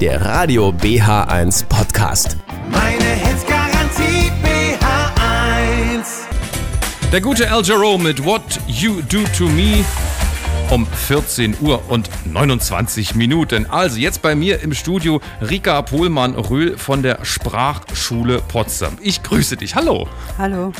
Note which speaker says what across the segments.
Speaker 1: der Radio BH1 Podcast.
Speaker 2: Meine Hits Garantie BH1.
Speaker 3: Der gute Al Jarreau mit What You Do To Me um 14 Uhr und 29 Minuten. Also jetzt bei mir im Studio Rika Pohlmann-Röhl von der Sprachschule Potsdam. Ich grüße dich. Hallo.
Speaker 4: Hallo.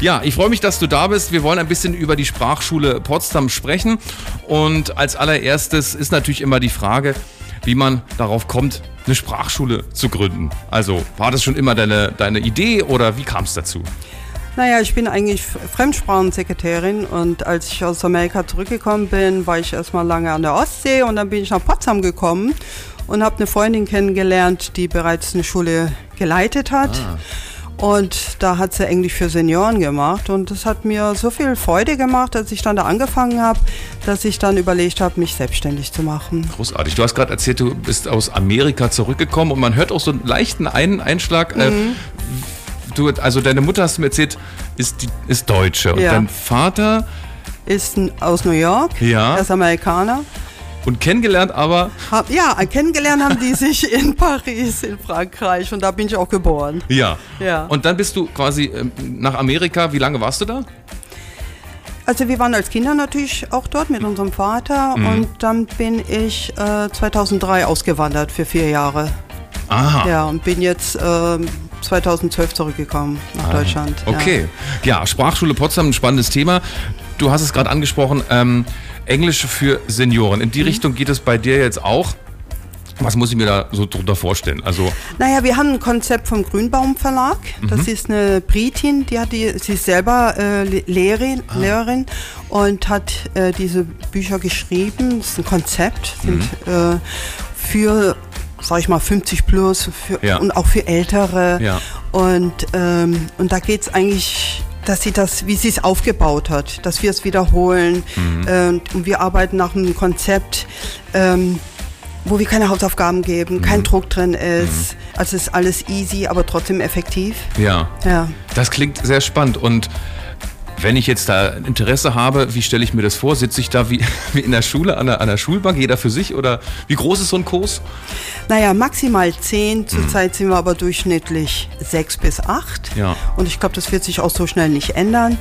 Speaker 3: Ja, ich freue mich, dass du da bist. Wir wollen ein bisschen über die Sprachschule Potsdam sprechen. Und als allererstes ist natürlich immer die Frage, wie man darauf kommt, eine Sprachschule zu gründen. Also war das schon immer deine, deine Idee oder wie kam es dazu?
Speaker 4: Naja, ich bin eigentlich Fremdsprachensekretärin und als ich aus Amerika zurückgekommen bin, war ich erstmal lange an der Ostsee und dann bin ich nach Potsdam gekommen und habe eine Freundin kennengelernt, die bereits eine Schule geleitet hat.
Speaker 3: Ah.
Speaker 4: Und da hat sie Englisch für Senioren gemacht und das hat mir so viel Freude gemacht, als ich dann da angefangen habe, dass ich dann überlegt habe, mich selbstständig zu machen.
Speaker 3: Großartig. Du hast gerade erzählt, du bist aus Amerika zurückgekommen und man hört auch so einen leichten Ein Einschlag. Äh, du, also deine Mutter, hast du mir erzählt, ist, die, ist Deutsche und
Speaker 4: Ja.
Speaker 3: dein Vater
Speaker 4: Ist aus New York,
Speaker 3: Ja.
Speaker 4: er ist Amerikaner.
Speaker 3: Und kennengelernt aber,
Speaker 4: ja, kennengelernt haben die sich in Paris, in Frankreich und da bin ich auch geboren.
Speaker 3: ja.
Speaker 4: Ja.
Speaker 3: Und dann bist du quasi ähm, nach Amerika. Wie lange warst du da?
Speaker 4: Also wir waren als Kinder natürlich auch dort mit unserem Vater
Speaker 3: Mhm.
Speaker 4: und dann bin ich äh, 2003 ausgewandert für vier Jahre.
Speaker 3: Aha.
Speaker 4: Ja, und bin jetzt ähm, 2012 zurückgekommen nach Deutschland. Ja.
Speaker 3: Ah, Okay. Ja. Sprachschule Potsdam, ein spannendes Thema. Du hast es gerade angesprochen, ähm, Englisch für Senioren.
Speaker 4: Mhm.
Speaker 3: In die Richtung geht es bei dir jetzt auch. Was muss ich mir da so drunter vorstellen? Also,
Speaker 4: Naja, wir haben ein Konzept vom Grünbaum Verlag. Das ist eine Britin, die hat die, sie ist selber äh, Le- Lehrerin, Lehrerin und hat äh, diese Bücher geschrieben. Das ist ein Konzept, sind äh, für, sag ich mal, 50 plus für,
Speaker 3: Ja.
Speaker 4: und auch für Ältere.
Speaker 3: Ja.
Speaker 4: Und, ähm, und da geht es eigentlich dass sie das, wie sie es aufgebaut hat, dass wir es wiederholen. Ähm, und wir arbeiten nach einem Konzept, ähm, wo wir keine Hausaufgaben geben, kein Druck drin ist. Also es ist alles easy, aber trotzdem effektiv.
Speaker 3: ja.
Speaker 4: Ja.
Speaker 3: Das klingt sehr spannend und wenn ich jetzt da Interesse habe, wie stelle ich mir das vor? Sitze ich da wie, wie in der Schule an der, an der Schulbank, jeder für sich oder wie groß ist so ein Kurs?
Speaker 4: Naja, maximal zehn. Zurzeit sind wir aber durchschnittlich sechs bis acht.
Speaker 3: Ja.
Speaker 4: Und ich glaube, das wird sich auch so schnell nicht ändern.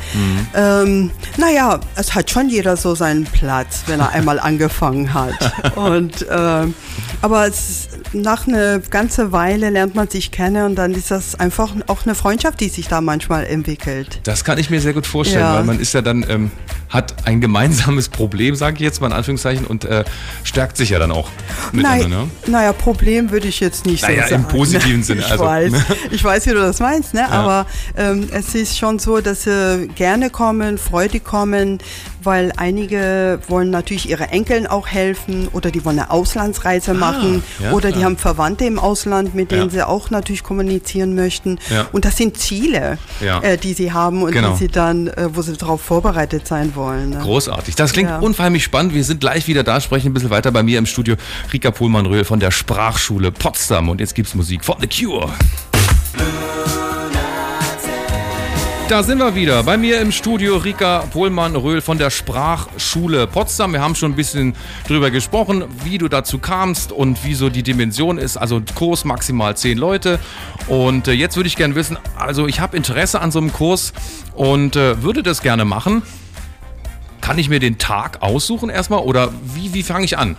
Speaker 4: Ähm, naja, es hat schon jeder so seinen Platz, wenn er einmal angefangen hat. Und, ähm, aber es, ist- nach einer ganzen Weile lernt man sich kennen und dann ist das einfach auch eine Freundschaft, die sich da manchmal entwickelt.
Speaker 3: Das kann ich mir sehr gut vorstellen,
Speaker 4: Ja.
Speaker 3: weil man ist ja dann, ähm, hat ein gemeinsames Problem, sage ich jetzt mal in Anführungszeichen, und äh, stärkt sich ja dann auch miteinander.
Speaker 4: Naja,
Speaker 3: Ne?
Speaker 4: naja, Problem würde ich jetzt nicht
Speaker 3: Naja,
Speaker 4: so
Speaker 3: im
Speaker 4: sagen.
Speaker 3: positiven Sinne,
Speaker 4: Ich
Speaker 3: also,
Speaker 4: weiß,
Speaker 3: ne?
Speaker 4: ich weiß, wie du das meinst, ne? aber ähm, es ist schon so, dass sie gerne kommen, freudig kommen, weil einige wollen natürlich ihre Enkeln auch helfen oder die wollen eine Auslandsreise machen
Speaker 3: Ah, ja,
Speaker 4: oder die
Speaker 3: klar.
Speaker 4: haben Verwandte im Ausland, mit denen
Speaker 3: Ja.
Speaker 4: sie auch natürlich kommunizieren möchten.
Speaker 3: Ja.
Speaker 4: Und das sind Ziele,
Speaker 3: Ja.
Speaker 4: äh, die sie haben und
Speaker 3: Genau.
Speaker 4: die sie dann, äh, wo sie darauf vorbereitet sein wollen. Ne?
Speaker 3: Großartig. Das klingt
Speaker 4: Ja.
Speaker 3: unheimlich spannend. Wir sind gleich wieder da, sprechen ein bisschen weiter bei mir im Studio. Rika Pohlmann-Röhl von der Sprachschule Potsdam. Und jetzt gibt's Musik von The Cure. Da sind wir wieder. Bei mir im Studio Rika Pohlmann-Röhl von der Sprachschule Potsdam. Wir haben schon ein bisschen drüber gesprochen, wie du dazu kamst und wie so die Dimension ist. Also Kurs maximal zehn Leute. Und äh, jetzt würde ich gerne wissen, also ich habe Interesse an so einem Kurs und äh, würde das gerne machen. Kann ich mir den Tag aussuchen erstmal oder wie, wie fange ich an?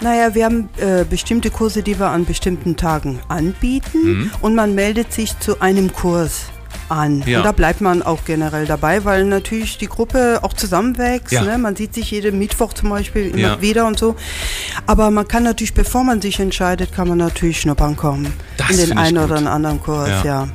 Speaker 4: Naja, wir haben äh, bestimmte Kurse, die wir an bestimmten Tagen anbieten
Speaker 3: Mhm.
Speaker 4: und man meldet sich zu einem Kurs an.
Speaker 3: Ja.
Speaker 4: Und da bleibt man auch generell dabei, weil natürlich die Gruppe auch zusammenwächst.
Speaker 3: Ja.
Speaker 4: Ne? Man sieht sich jeden Mittwoch zum Beispiel immer
Speaker 3: Ja.
Speaker 4: wieder und so. Aber man kann natürlich, bevor man sich entscheidet, kann man natürlich schnuppern kommen.
Speaker 3: Das
Speaker 4: in den einen oder anderen Kurs,
Speaker 3: Ja.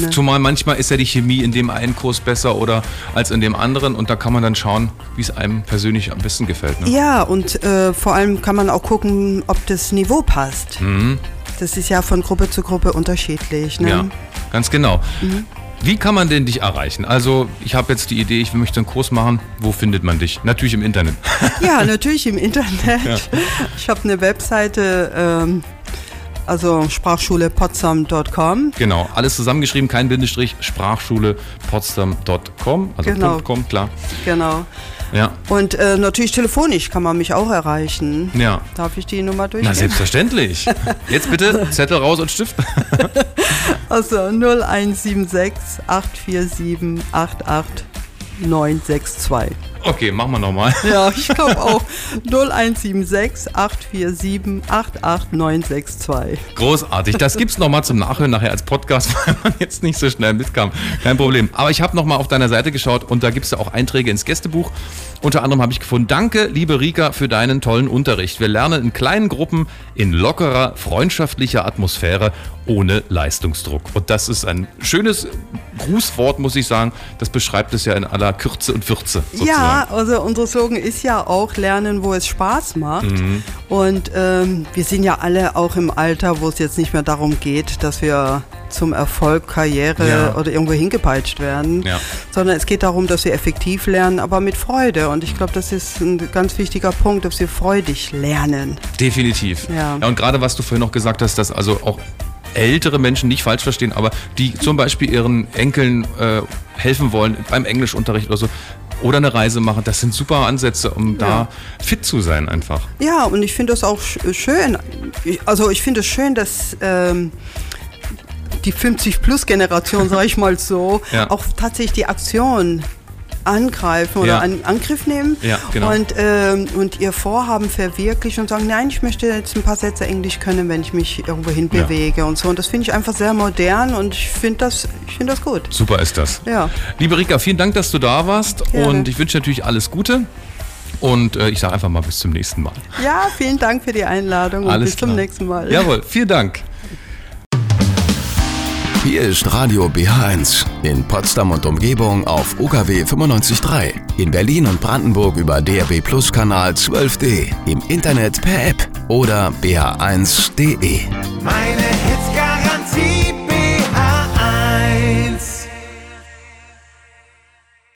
Speaker 4: Ne?
Speaker 3: Zumal manchmal ist ja die Chemie in dem einen Kurs besser oder als in dem anderen und da kann man dann schauen, wie es einem persönlich am besten gefällt. Ne?
Speaker 4: Ja, und äh, vor allem kann man auch gucken, ob das Niveau passt. Das ist ja von Gruppe zu Gruppe unterschiedlich. Ne?
Speaker 3: Mhm. Ja, ganz genau. Wie kann man denn dich erreichen? Also, ich habe jetzt die Idee, ich möchte einen Kurs machen. Wo findet man dich? Natürlich im Internet.
Speaker 4: Ja, natürlich im Internet. Ich habe eine Webseite ähm, Also sprachschulepotsdam.com.
Speaker 3: Genau, alles zusammengeschrieben, kein Bindestrich, sprachschulepotsdam.com, also
Speaker 4: Genau.
Speaker 3: .com, klar.
Speaker 4: Genau.
Speaker 3: Ja,
Speaker 4: Und äh, natürlich telefonisch kann man mich auch erreichen.
Speaker 3: ja.
Speaker 4: Darf ich die Nummer
Speaker 3: Na,
Speaker 4: durchgehen?
Speaker 3: selbstverständlich. Jetzt bitte Zettel raus und Stift.
Speaker 4: Also 0176 847 88962.
Speaker 3: Okay, machen wir nochmal.
Speaker 4: Ja, ich glaube auch 0176 847 88962.
Speaker 3: Großartig. Das gibt's nochmal zum Nachhören nachher als Podcast, weil man jetzt nicht so schnell mitkam. Kein Problem. Aber ich habe nochmal auf deiner Seite geschaut und da gibt's ja auch Einträge ins Gästebuch. Unter anderem habe ich gefunden, danke, liebe Rika, für deinen tollen Unterricht. Wir lernen in kleinen Gruppen, in lockerer, freundschaftlicher Atmosphäre, ohne Leistungsdruck. Und das ist ein schönes Grußwort, muss ich sagen. Das beschreibt es ja in aller Kürze und Würze. Sozusagen.
Speaker 4: Ja, also unser Slogan ist ja auch Lernen, wo es Spaß macht.
Speaker 3: Mhm.
Speaker 4: Und ähm, wir sind ja alle auch im Alter, wo es jetzt nicht mehr darum geht, dass wir zum Erfolg, Karriere
Speaker 3: Ja.
Speaker 4: oder irgendwo hingepeitscht werden,
Speaker 3: Ja.
Speaker 4: sondern es geht darum, dass wir effektiv lernen, aber mit Freude. Und ich glaube, das ist ein ganz wichtiger Punkt, dass wir freudig lernen.
Speaker 3: Definitiv.
Speaker 4: Ja.
Speaker 3: und gerade was du vorhin noch gesagt hast, dass also auch ältere Menschen nicht falsch verstehen, aber die zum Beispiel ihren Enkeln äh, helfen wollen beim Englischunterricht oder so oder eine Reise machen, das sind super Ansätze, um da fit zu sein einfach.
Speaker 4: Ja, und ich finde das auch sch- schön. Also ich finde es schön, dass ähm, die 50-Plus-Generation, sage ich mal so,
Speaker 3: Ja.
Speaker 4: auch tatsächlich die Aktion angreifen oder
Speaker 3: Ja.
Speaker 4: einen Angriff nehmen
Speaker 3: Ja, genau.
Speaker 4: und, ähm, und ihr Vorhaben verwirklichen und sagen, nein, ich möchte jetzt ein paar Sätze Englisch können, wenn ich mich irgendwo hin
Speaker 3: Ja.
Speaker 4: bewege und so. Und das finde ich einfach sehr modern und ich finde das, ich finde das gut.
Speaker 3: Super ist das.
Speaker 4: Ja.
Speaker 3: Liebe Rika, vielen Dank, dass du da warst
Speaker 4: Gerne.
Speaker 3: und ich wünsche natürlich alles Gute und äh, ich sage einfach mal bis zum nächsten Mal.
Speaker 4: Ja, vielen Dank für die Einladung und
Speaker 3: Alles
Speaker 4: bis zum
Speaker 3: klar.
Speaker 4: nächsten Mal.
Speaker 3: Jawohl, vielen Dank.
Speaker 1: Hier ist Radio BH1 in Potsdam und Umgebung auf UKW 95.3. In Berlin und Brandenburg über DRB Plus Kanal 12D. Im Internet per App oder bh1.de.
Speaker 2: Meine Hits